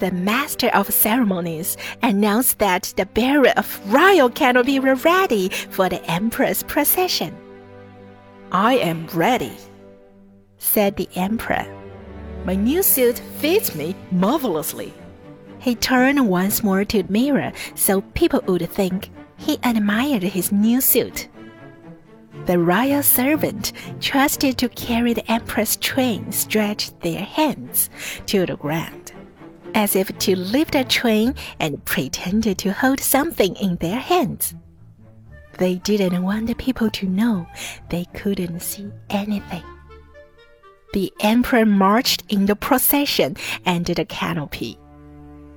the master of ceremonies announced that the bearer of royal canopy were ready for the emperor's procession. I am ready, said the emperor. My new suit fits me marvelously. He turned once more to the mirror so people would think he admired his new suit. The royal servant trusted to carry the emperor's train stretched their hands to the ground, as if to lift a train and pretended to hold something in their hands. They didn't want the people to know they couldn't see anything. The emperor marched in the procession under the canopy.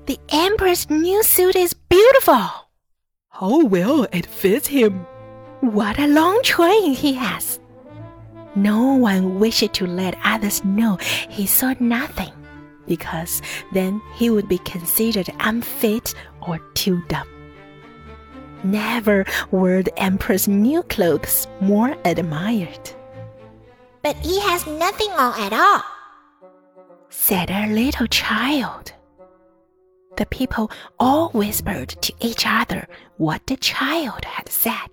The emperor's new suit is beautiful. How well it fits him. What a long train he has. No one wished to let others know he saw nothing, because then he would be considered unfit or too dumb. Never were the emperor's new clothes more admired. But he has nothing on at all, said a little child. The people all whispered to each other what the child had said.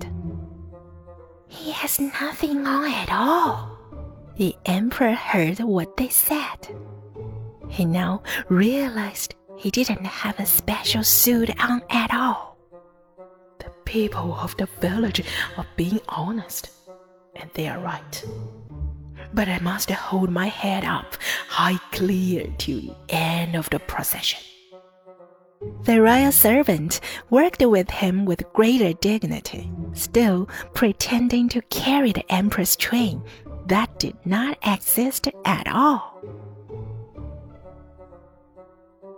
He has nothing on at all. The emperor heard what they said. He now realized he didn't have a special suit on at all. The people of the village are being honest, and they are right. But I must hold my head up high clear to the end of the procession. The royal servant worked with him with greater dignity, still pretending to carry the emperor's train that did not exist at all. Thank you.